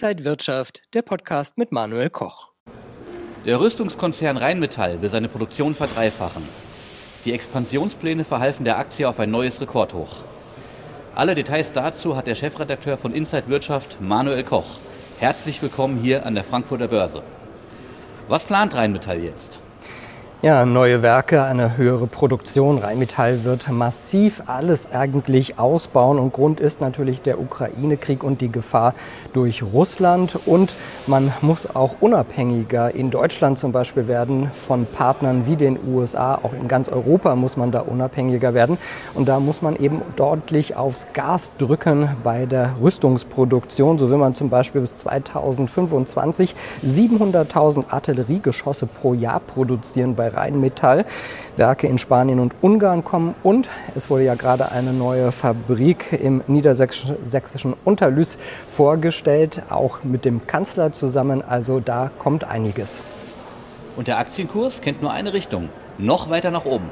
Inside Wirtschaft, der Podcast mit Manuel Koch. Der Rüstungskonzern Rheinmetall will seine Produktion verdreifachen. Die Expansionspläne verhalfen der Aktie auf ein neues Rekordhoch. Alle Details dazu hat der Chefredakteur von Inside Wirtschaft, Manuel Koch. Herzlich willkommen hier an der Frankfurter Börse. Was plant Rheinmetall jetzt? Ja, neue Werke, eine höhere Produktion. Rheinmetall wird massiv alles eigentlich ausbauen und Grund ist natürlich der Ukraine-Krieg und die Gefahr durch Russland. Und man muss auch unabhängiger in Deutschland zum Beispiel werden von Partnern wie den USA. Auch in ganz Europa muss man da unabhängiger werden. Und da muss man eben deutlich aufs Gas drücken bei der Rüstungsproduktion. So will man zum Beispiel bis 2025 700.000 Artilleriegeschosse pro Jahr produzieren bei Rheinmetall. Werke in Spanien und Ungarn kommen und es wurde ja gerade eine neue Fabrik im niedersächsischen Unterlüß vorgestellt, auch mit dem Kanzler zusammen. Also da kommt einiges. Und der Aktienkurs kennt nur eine Richtung, noch weiter nach oben.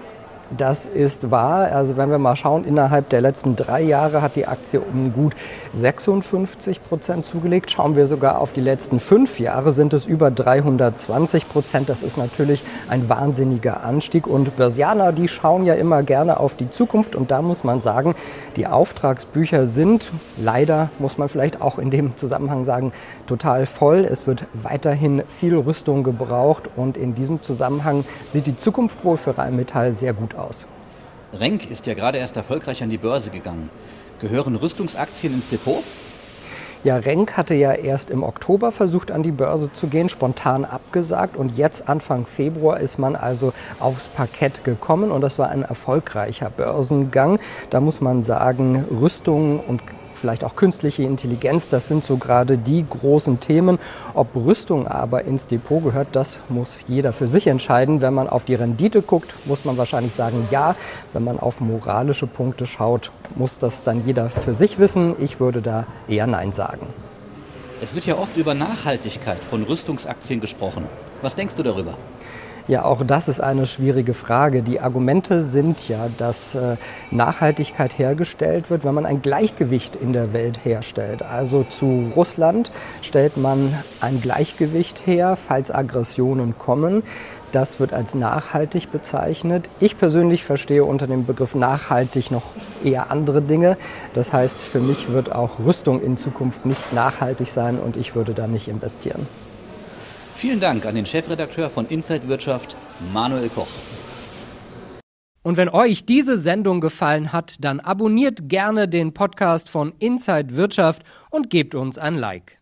Das ist wahr. Also wenn wir mal schauen, innerhalb der letzten drei Jahre hat die Aktie um gut 56 Prozent zugelegt. Schauen wir sogar auf die letzten fünf Jahre, sind es über 320 Prozent. Das ist natürlich ein wahnsinniger Anstieg. Und Börsianer, die schauen ja immer gerne auf die Zukunft. Und da muss man sagen, die Auftragsbücher sind leider, muss man vielleicht auch in dem Zusammenhang sagen, total voll. Es wird weiterhin viel Rüstung gebraucht. Und in diesem Zusammenhang sieht die Zukunft wohl für Rheinmetall sehr gut aus. Renk ist ja gerade erst erfolgreich an die Börse gegangen. Gehören Rüstungsaktien ins Depot? Ja, Renk hatte ja erst im Oktober versucht, an die Börse zu gehen, spontan abgesagt. Und jetzt, Anfang Februar, ist man also aufs Parkett gekommen. Und das war ein erfolgreicher Börsengang. Da muss man sagen, Rüstung und vielleicht auch künstliche Intelligenz, das sind so gerade die großen Themen. Ob Rüstung aber ins Depot gehört, das muss jeder für sich entscheiden. Wenn man auf die Rendite guckt, muss man wahrscheinlich sagen ja. Wenn man auf moralische Punkte schaut, muss das dann jeder für sich wissen. Ich würde da eher Nein sagen. Es wird ja oft über Nachhaltigkeit von Rüstungsaktien gesprochen. Was denkst du darüber? Ja, auch das ist eine schwierige Frage. Die Argumente sind ja, dass äh, Nachhaltigkeit hergestellt wird, wenn man ein Gleichgewicht in der Welt herstellt. Also zu Russland stellt man ein Gleichgewicht her, falls Aggressionen kommen. Das wird als nachhaltig bezeichnet. Ich persönlich verstehe unter dem Begriff nachhaltig noch eher andere Dinge. Das heißt, für mich wird auch Rüstung in Zukunft nicht nachhaltig sein und ich würde da nicht investieren. Vielen Dank an den Chefredakteur von Inside Wirtschaft, Manuel Koch. Und wenn euch diese Sendung gefallen hat, dann abonniert gerne den Podcast von Inside Wirtschaft und gebt uns ein Like.